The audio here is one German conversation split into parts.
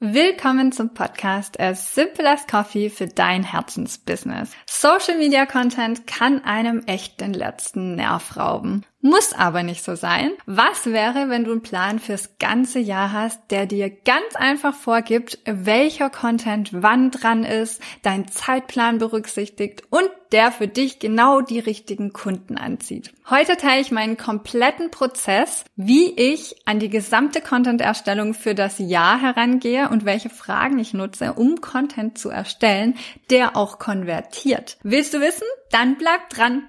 Willkommen zum Podcast As Simple as Coffee für dein Herzensbusiness. Social Media Content kann einem echt den letzten Nerv rauben. Muss aber nicht so sein. Was wäre, wenn du einen Plan fürs ganze Jahr hast, der dir ganz einfach vorgibt, welcher Content wann dran ist, deinen Zeitplan berücksichtigt und der für dich genau die richtigen Kunden anzieht. Heute teile ich meinen kompletten Prozess, wie ich an die gesamte Content-Erstellung für das Jahr herangehe und welche Fragen ich nutze, um Content zu erstellen, der auch konvertiert. Willst du wissen? Dann bleib dran!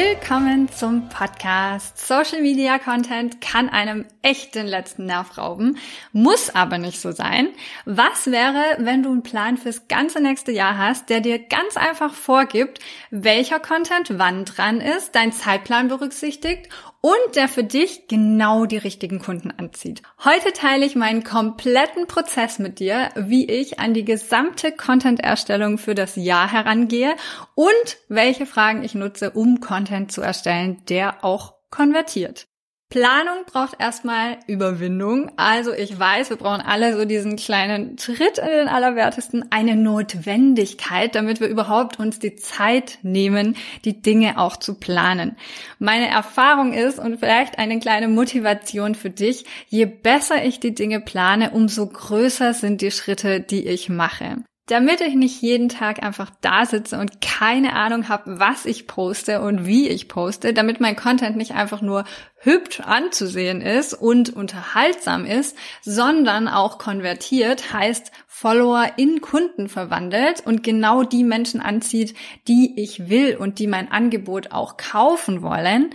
Willkommen zum Podcast. Social Media Content kann einem echt den letzten Nerv rauben, muss aber nicht so sein. Was wäre, wenn du einen Plan fürs ganze nächste Jahr hast, der dir ganz einfach vorgibt, welcher Content wann dran ist, dein Zeitplan berücksichtigt und der für dich genau die richtigen Kunden anzieht. Heute teile ich meinen kompletten Prozess mit dir, wie ich an die gesamte Content-Erstellung für das Jahr herangehe und welche Fragen ich nutze, um Content zu erstellen, der auch konvertiert. Planung braucht erstmal Überwindung. Also ich weiß, wir brauchen alle so diesen kleinen Tritt in den Allerwertesten, eine Notwendigkeit, damit wir überhaupt uns die Zeit nehmen, die Dinge auch zu planen. Meine Erfahrung ist und vielleicht eine kleine Motivation für dich, je besser ich die Dinge plane, umso größer sind die Schritte, die ich mache damit ich nicht jeden Tag einfach da sitze und keine Ahnung habe, was ich poste und wie ich poste, damit mein Content nicht einfach nur hübsch anzusehen ist und unterhaltsam ist, sondern auch konvertiert, heißt Follower in Kunden verwandelt und genau die Menschen anzieht, die ich will und die mein Angebot auch kaufen wollen.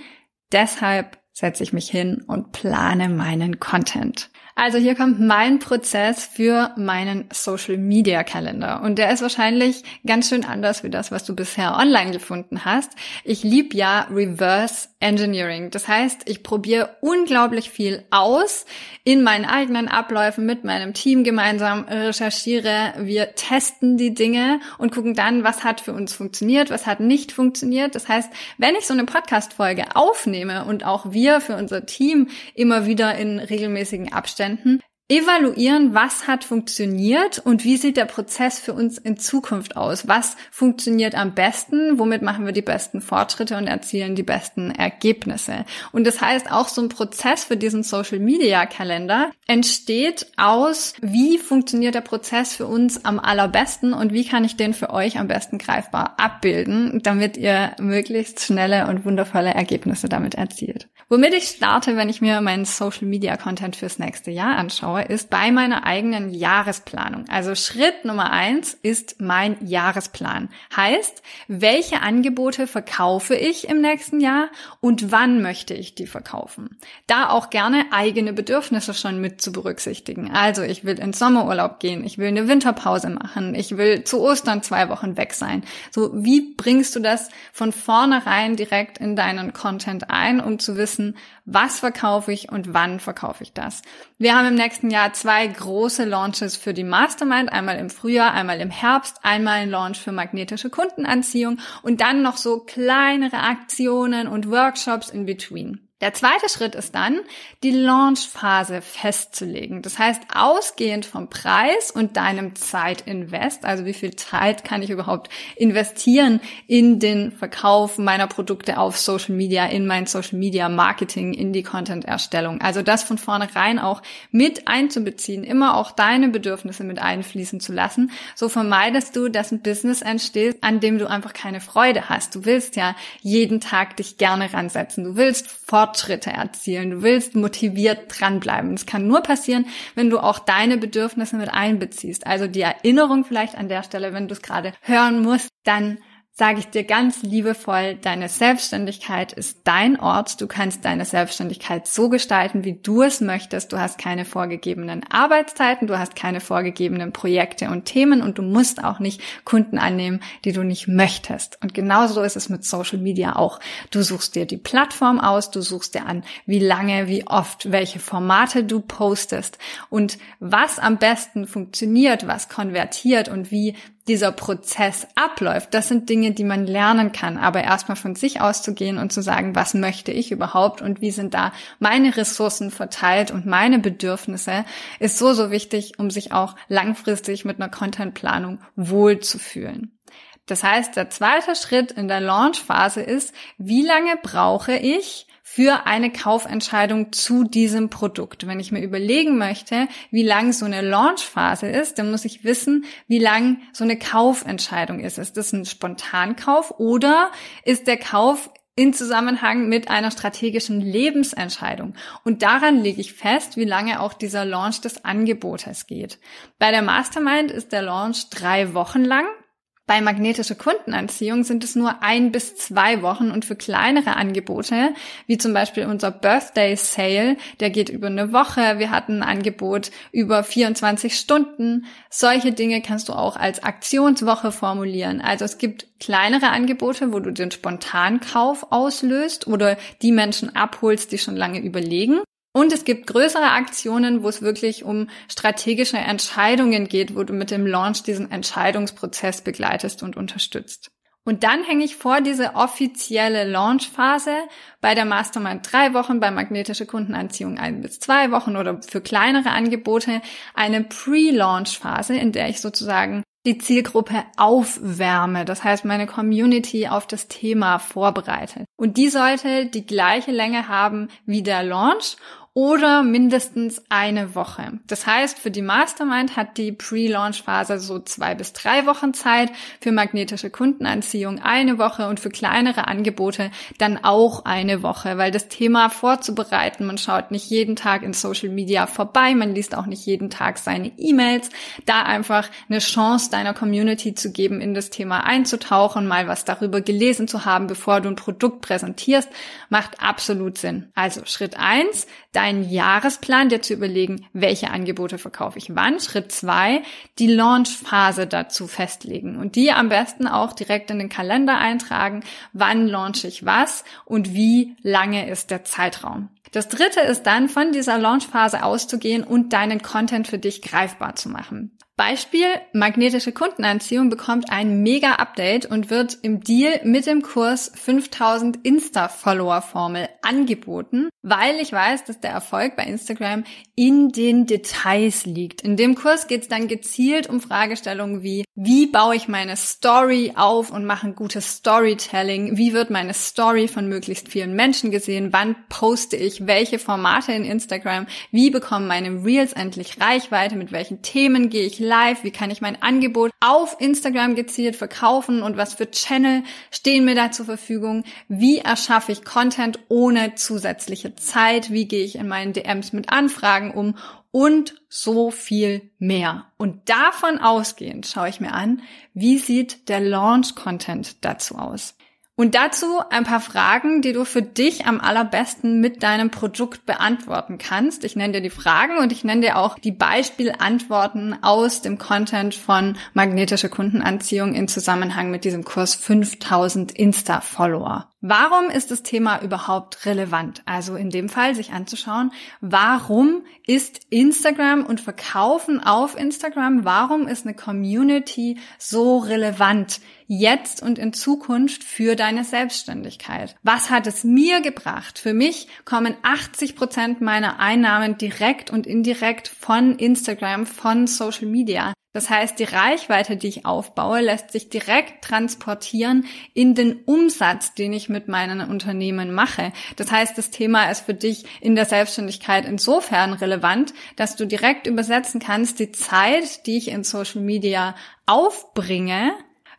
Deshalb setze ich mich hin und plane meinen Content. Also hier kommt mein Prozess für meinen Social Media Kalender. Und der ist wahrscheinlich ganz schön anders wie das, was du bisher online gefunden hast. Ich liebe ja Reverse Engineering. Das heißt, ich probiere unglaublich viel aus in meinen eigenen Abläufen mit meinem Team gemeinsam recherchiere. Wir testen die Dinge und gucken dann, was hat für uns funktioniert, was hat nicht funktioniert. Das heißt, wenn ich so eine Podcast-Folge aufnehme und auch wir für unser Team immer wieder in regelmäßigen Abständen Umständen evaluieren, was hat funktioniert und wie sieht der Prozess für uns in Zukunft aus? Was funktioniert am besten? Womit machen wir die besten Fortschritte und erzielen die besten Ergebnisse? Und das heißt, auch so ein Prozess für diesen Social Media Kalender entsteht aus, wie funktioniert der Prozess für uns am allerbesten und wie kann ich den für euch am besten greifbar abbilden, damit ihr möglichst schnelle und wundervolle Ergebnisse damit erzielt. Womit ich starte, wenn ich mir meinen Social Media Content fürs nächste Jahr anschaue, ist bei meiner eigenen Jahresplanung. Also Schritt Nummer eins ist mein Jahresplan. Heißt, welche Angebote verkaufe ich im nächsten Jahr und wann möchte ich die verkaufen? Da auch gerne eigene Bedürfnisse schon mit zu berücksichtigen. Also ich will in Sommerurlaub gehen, ich will eine Winterpause machen, ich will zu Ostern zwei Wochen weg sein. So, wie bringst du das von vornherein direkt in deinen Content ein, um zu wissen, was verkaufe ich und wann verkaufe ich das. Wir haben im nächsten Jahr zwei große Launches für die Mastermind, einmal im Frühjahr, einmal im Herbst, einmal ein Launch für magnetische Kundenanziehung und dann noch so kleinere Aktionen und Workshops in between. Der zweite Schritt ist dann, die Launchphase festzulegen. Das heißt, ausgehend vom Preis und deinem Zeitinvest, also wie viel Zeit kann ich überhaupt investieren in den Verkauf meiner Produkte auf Social Media, in mein Social Media Marketing, in die Content-Erstellung. Also das von vornherein auch mit einzubeziehen, immer auch deine Bedürfnisse mit einfließen zu lassen. So vermeidest du, dass ein Business entsteht, an dem du einfach keine Freude hast. Du willst ja jeden Tag dich gerne ransetzen. Du willst fort Fortschritte erzielen. Du willst motiviert dranbleiben. Es kann nur passieren, wenn du auch deine Bedürfnisse mit einbeziehst. Also die Erinnerung vielleicht an der Stelle, wenn du es gerade hören musst, dann sage ich dir ganz liebevoll, deine Selbstständigkeit ist dein Ort. Du kannst deine Selbstständigkeit so gestalten, wie du es möchtest. Du hast keine vorgegebenen Arbeitszeiten, du hast keine vorgegebenen Projekte und Themen und du musst auch nicht Kunden annehmen, die du nicht möchtest. Und genauso ist es mit Social Media auch. Du suchst dir die Plattform aus, du suchst dir an, wie lange, wie oft, welche Formate du postest und was am besten funktioniert, was konvertiert und wie dieser Prozess abläuft, das sind Dinge, die man lernen kann. Aber erstmal von sich auszugehen und zu sagen, was möchte ich überhaupt und wie sind da meine Ressourcen verteilt und meine Bedürfnisse, ist so, so wichtig, um sich auch langfristig mit einer Contentplanung wohlzufühlen. Das heißt, der zweite Schritt in der Launchphase ist, wie lange brauche ich, für eine Kaufentscheidung zu diesem Produkt. Wenn ich mir überlegen möchte, wie lang so eine Launchphase ist, dann muss ich wissen, wie lang so eine Kaufentscheidung ist. Ist das ein Spontankauf oder ist der Kauf in Zusammenhang mit einer strategischen Lebensentscheidung. Und daran lege ich fest, wie lange auch dieser Launch des Angebotes geht. Bei der Mastermind ist der Launch drei Wochen lang. Bei magnetischer Kundenanziehung sind es nur ein bis zwei Wochen und für kleinere Angebote, wie zum Beispiel unser Birthday Sale, der geht über eine Woche. Wir hatten ein Angebot über 24 Stunden. Solche Dinge kannst du auch als Aktionswoche formulieren. Also es gibt kleinere Angebote, wo du den Spontankauf auslöst oder die Menschen abholst, die schon lange überlegen. Und es gibt größere Aktionen, wo es wirklich um strategische Entscheidungen geht, wo du mit dem Launch diesen Entscheidungsprozess begleitest und unterstützt. Und dann hänge ich vor diese offizielle Launchphase bei der Mastermind drei Wochen, bei magnetische Kundenanziehung ein bis zwei Wochen oder für kleinere Angebote eine Pre-Launch-Phase, in der ich sozusagen die Zielgruppe aufwärme, das heißt meine Community auf das Thema vorbereite. Und die sollte die gleiche Länge haben wie der Launch oder mindestens eine Woche. Das heißt, für die Mastermind hat die Pre-Launch-Phase so zwei bis drei Wochen Zeit, für magnetische Kundenanziehung eine Woche und für kleinere Angebote dann auch eine Woche, weil das Thema vorzubereiten, man schaut nicht jeden Tag in Social Media vorbei, man liest auch nicht jeden Tag seine E-Mails, da einfach eine Chance deiner Community zu geben, in das Thema einzutauchen, mal was darüber gelesen zu haben, bevor du ein Produkt präsentierst, macht absolut Sinn. Also Schritt eins deinen Jahresplan, dir zu überlegen, welche Angebote verkaufe ich wann. Schritt zwei, die Launchphase dazu festlegen und die am besten auch direkt in den Kalender eintragen, wann launche ich was und wie lange ist der Zeitraum. Das dritte ist dann, von dieser Launchphase auszugehen und deinen Content für dich greifbar zu machen. Beispiel, magnetische Kundenanziehung bekommt ein mega Update und wird im Deal mit dem Kurs 5000 Insta-Follower-Formel angeboten, weil ich weiß, dass der Erfolg bei Instagram in den Details liegt. In dem Kurs geht es dann gezielt um Fragestellungen wie, wie baue ich meine Story auf und mache ein gutes Storytelling? Wie wird meine Story von möglichst vielen Menschen gesehen? Wann poste ich welche Formate in Instagram? Wie bekommen meine Reels endlich Reichweite? Mit welchen Themen gehe ich live? Wie kann ich mein Angebot auf Instagram gezielt verkaufen? Und was für Channel stehen mir da zur Verfügung? Wie erschaffe ich Content ohne zusätzliche Zeit? Wie gehe ich in meinen DMs mit Anfragen um? Und so viel mehr. Und davon ausgehend schaue ich mir an, wie sieht der Launch-Content dazu aus? Und dazu ein paar Fragen, die du für dich am allerbesten mit deinem Produkt beantworten kannst. Ich nenne dir die Fragen und ich nenne dir auch die Beispielantworten aus dem Content von magnetische Kundenanziehung in Zusammenhang mit diesem Kurs 5000 Insta-Follower. Warum ist das Thema überhaupt relevant? Also in dem Fall sich anzuschauen, warum ist Instagram und Verkaufen auf Instagram, warum ist eine Community so relevant jetzt und in Zukunft für deine Selbstständigkeit? Was hat es mir gebracht? Für mich kommen 80 Prozent meiner Einnahmen direkt und indirekt von Instagram, von Social Media. Das heißt, die Reichweite, die ich aufbaue, lässt sich direkt transportieren in den Umsatz, den ich mit meinen Unternehmen mache. Das heißt, das Thema ist für dich in der Selbstständigkeit insofern relevant, dass du direkt übersetzen kannst, die Zeit, die ich in Social Media aufbringe,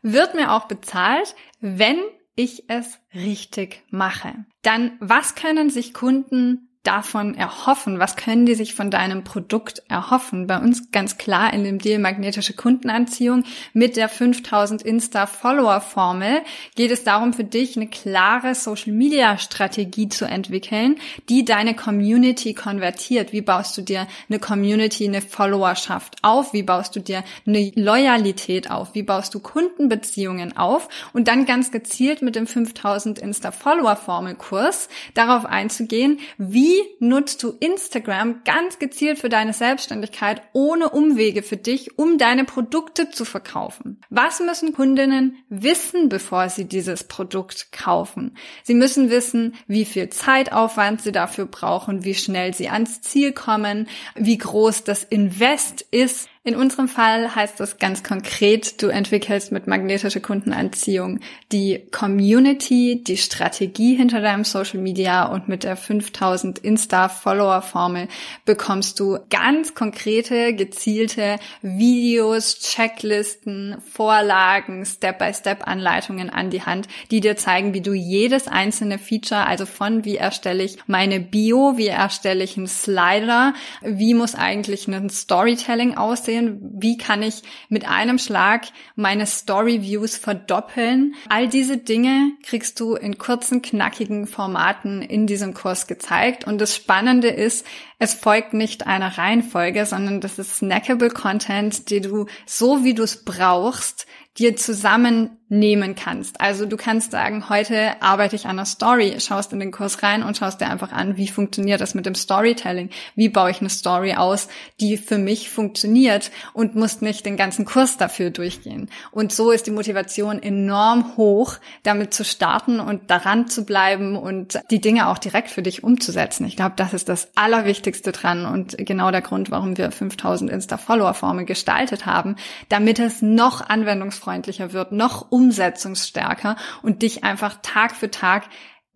wird mir auch bezahlt, wenn ich es richtig mache. Dann, was können sich Kunden davon erhoffen? Was können die sich von deinem Produkt erhoffen? Bei uns ganz klar in dem Deal magnetische Kundenanziehung mit der 5000 Insta-Follower-Formel geht es darum, für dich eine klare Social-Media-Strategie zu entwickeln, die deine Community konvertiert. Wie baust du dir eine Community, eine Followerschaft auf? Wie baust du dir eine Loyalität auf? Wie baust du Kundenbeziehungen auf? Und dann ganz gezielt mit dem 5000 Insta-Follower-Formel-Kurs darauf einzugehen, wie wie nutzt du Instagram ganz gezielt für deine Selbstständigkeit ohne Umwege für dich, um deine Produkte zu verkaufen? Was müssen Kundinnen wissen, bevor sie dieses Produkt kaufen? Sie müssen wissen, wie viel Zeitaufwand sie dafür brauchen, wie schnell sie ans Ziel kommen, wie groß das Invest ist, in unserem Fall heißt das ganz konkret, du entwickelst mit magnetischer Kundenanziehung die Community, die Strategie hinter deinem Social Media und mit der 5000 Insta-Follower-Formel bekommst du ganz konkrete, gezielte Videos, Checklisten, Vorlagen, Step-by-Step-Anleitungen an die Hand, die dir zeigen, wie du jedes einzelne Feature, also von wie erstelle ich meine Bio, wie erstelle ich einen Slider, wie muss eigentlich ein Storytelling aussehen, aussehen? Wie kann ich mit einem Schlag meine Story Views verdoppeln? All diese Dinge kriegst du in kurzen, knackigen Formaten in diesem Kurs gezeigt. Und das Spannende ist, es folgt nicht einer Reihenfolge, sondern das ist snackable Content, die du so wie du es brauchst, dir zusammennehmen kannst. Also du kannst sagen, heute arbeite ich an einer Story, schaust in den Kurs rein und schaust dir einfach an, wie funktioniert das mit dem Storytelling? Wie baue ich eine Story aus, die für mich funktioniert und musst nicht den ganzen Kurs dafür durchgehen. Und so ist die Motivation enorm hoch, damit zu starten und daran zu bleiben und die Dinge auch direkt für dich umzusetzen. Ich glaube, das ist das Allerwichtigste dran und genau der Grund, warum wir 5000 Insta-Follower-Formen gestaltet haben, damit es noch anwendungsfrei nutzerfreundlicher wird, noch umsetzungsstärker und dich einfach Tag für Tag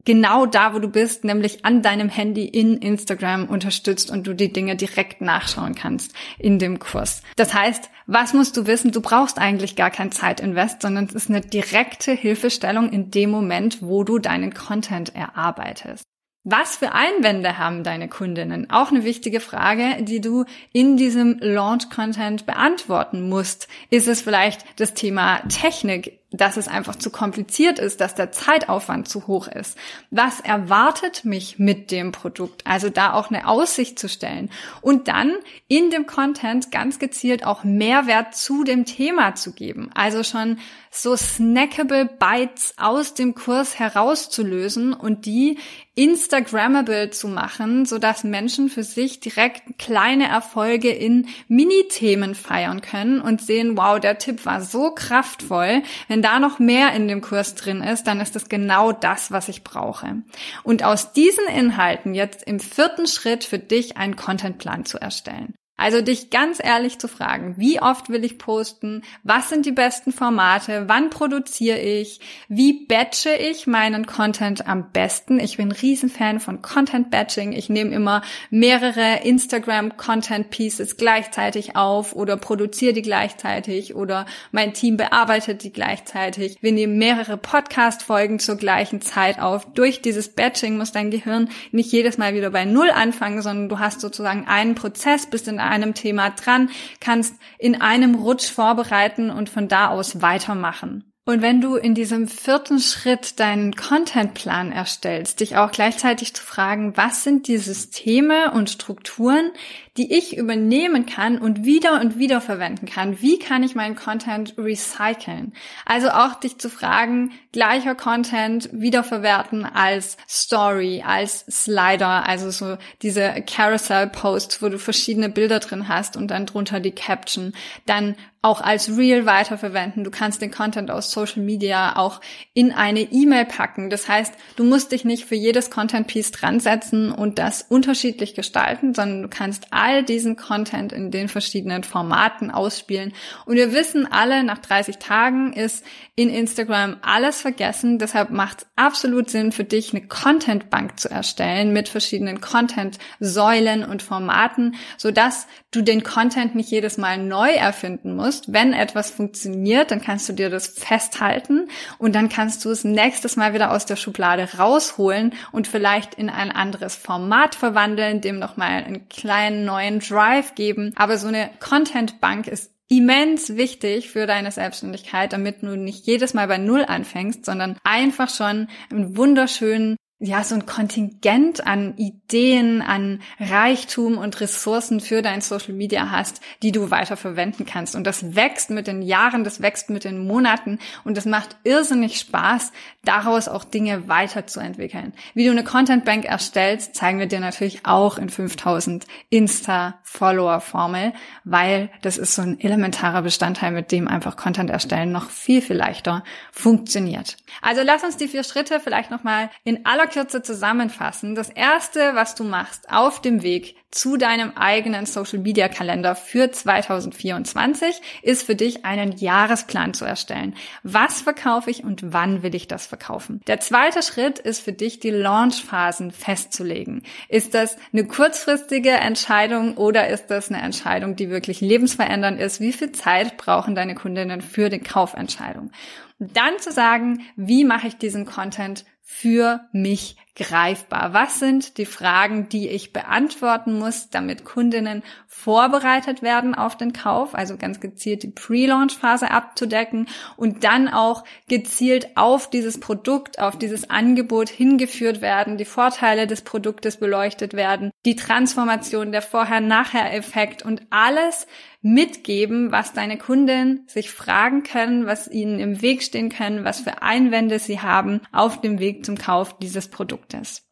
genau da, wo du bist, nämlich an deinem Handy in Instagram unterstützt und du die Dinge direkt nachschauen kannst in dem Kurs. Das heißt, was musst du wissen? Du brauchst eigentlich gar kein Zeitinvest, sondern es ist eine direkte Hilfestellung in dem Moment, wo du deinen Content erarbeitest. Was für Einwände haben deine Kundinnen? Auch eine wichtige Frage, die du in diesem Launch Content beantworten musst. Ist es vielleicht das Thema Technik? Dass es einfach zu kompliziert ist, dass der Zeitaufwand zu hoch ist. Was erwartet mich mit dem Produkt? Also da auch eine Aussicht zu stellen und dann in dem Content ganz gezielt auch Mehrwert zu dem Thema zu geben. Also schon so snackable Bites aus dem Kurs herauszulösen und die Instagrammable zu machen, so dass Menschen für sich direkt kleine Erfolge in Mini-Themen feiern können und sehen, wow, der Tipp war so kraftvoll. Wenn da noch mehr in dem Kurs drin ist, dann ist das genau das, was ich brauche. Und aus diesen Inhalten jetzt im vierten Schritt für dich einen Contentplan zu erstellen. Also dich ganz ehrlich zu fragen, wie oft will ich posten? Was sind die besten Formate? Wann produziere ich? Wie batche ich meinen Content am besten? Ich bin Riesenfan von Content Batching. Ich nehme immer mehrere Instagram Content Pieces gleichzeitig auf oder produziere die gleichzeitig oder mein Team bearbeitet die gleichzeitig. Wir nehmen mehrere Podcast Folgen zur gleichen Zeit auf. Durch dieses Batching muss dein Gehirn nicht jedes Mal wieder bei Null anfangen, sondern du hast sozusagen einen Prozess bis in einem Thema dran, kannst in einem Rutsch vorbereiten und von da aus weitermachen. Und wenn du in diesem vierten Schritt deinen Contentplan erstellst, dich auch gleichzeitig zu fragen, was sind die Systeme und Strukturen, die ich übernehmen kann und wieder und wieder verwenden kann. Wie kann ich meinen Content recyceln? Also auch dich zu fragen, gleicher Content wiederverwerten als Story, als Slider, also so diese Carousel-Posts, wo du verschiedene Bilder drin hast und dann drunter die Caption. Dann auch als Reel weiterverwenden. Du kannst den Content aus Social Media auch in eine E-Mail packen. Das heißt, du musst dich nicht für jedes Content-Piece dran setzen und das unterschiedlich gestalten, sondern du kannst all diesen Content in den verschiedenen Formaten ausspielen. Und wir wissen alle, nach 30 Tagen ist in Instagram alles vergessen. Deshalb macht es absolut Sinn für dich, eine Content-Bank zu erstellen mit verschiedenen Content-Säulen und Formaten, sodass du den Content nicht jedes Mal neu erfinden musst. Wenn etwas funktioniert, dann kannst du dir das festhalten und dann kannst du es nächstes Mal wieder aus der Schublade rausholen und vielleicht in ein anderes Format verwandeln, dem nochmal einen kleinen neuen Drive geben. Aber so eine Content-Bank ist immens wichtig für deine Selbstständigkeit, damit du nicht jedes Mal bei Null anfängst, sondern einfach schon einen wunderschönen ja, so ein Kontingent an Ideen, an Reichtum und Ressourcen für dein Social Media hast, die du weiter verwenden kannst. Und das wächst mit den Jahren, das wächst mit den Monaten und es macht irrsinnig Spaß, daraus auch Dinge weiterzuentwickeln. Wie du eine Content Bank erstellst, zeigen wir dir natürlich auch in 5000 Insta-Follower-Formel, weil das ist so ein elementarer Bestandteil, mit dem einfach Content erstellen noch viel, viel leichter funktioniert. Also lass uns die vier Schritte vielleicht nochmal in aller Kürze zusammenfassen. Das erste, was du machst auf dem Weg zu deinem eigenen Social Media Kalender für 2024, ist für dich einen Jahresplan zu erstellen. Was verkaufe ich und wann will ich das verkaufen? Der zweite Schritt ist für dich, die Launchphasen festzulegen. Ist das eine kurzfristige Entscheidung oder ist das eine Entscheidung, die wirklich lebensverändernd ist? Wie viel Zeit brauchen deine Kundinnen für die Kaufentscheidung? dann zu sagen, wie mache ich diesen Content für mich greifbar? Was sind die Fragen, die ich beantworten muss, damit Kundinnen vorbereitet werden auf den Kauf? Also ganz gezielt die Pre-Launch-Phase abzudecken und dann auch gezielt auf dieses Produkt, auf dieses Angebot hingeführt werden, die Vorteile des Produktes beleuchtet werden, die Transformation, der Vorher-Nachher-Effekt und alles mitgeben, was deine Kunden sich fragen können, was ihnen im Weg stehen können, was für Einwände sie haben auf dem Weg zum Kauf dieses Produktes.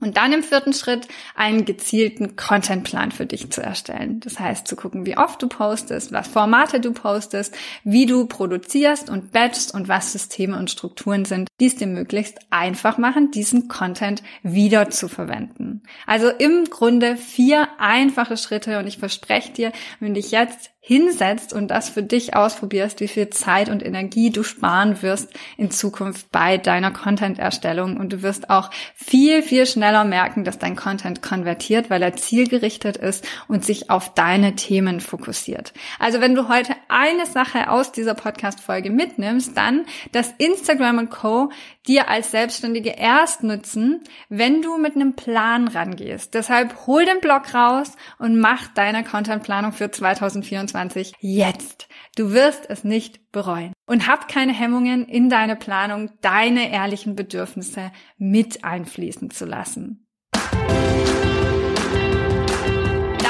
Und dann im vierten Schritt einen gezielten Contentplan für dich zu erstellen. Das heißt, zu gucken, wie oft du postest, was Formate du postest, wie du produzierst und batchst und was Systeme und Strukturen sind, die es dir möglichst einfach machen, diesen Content wieder zu verwenden. Also im Grunde vier einfache Schritte und ich verspreche dir, wenn dich jetzt hinsetzt und das für dich ausprobierst, wie viel Zeit und Energie du sparen wirst in Zukunft bei deiner Content-Erstellung. Und du wirst auch viel, viel schneller merken, dass dein Content konvertiert, weil er zielgerichtet ist und sich auf deine Themen fokussiert. Also wenn du heute eine Sache aus dieser Podcast-Folge mitnimmst, dann, dass Instagram und Co. dir als Selbstständige erst nutzen, wenn du mit einem Plan rangehst. Deshalb hol den Blog raus und mach deine Contentplanung für 2024 2024 jetzt. Du wirst es nicht bereuen. Und hab keine Hemmungen in deine Planung, deine ehrlichen Bedürfnisse mit einfließen zu lassen.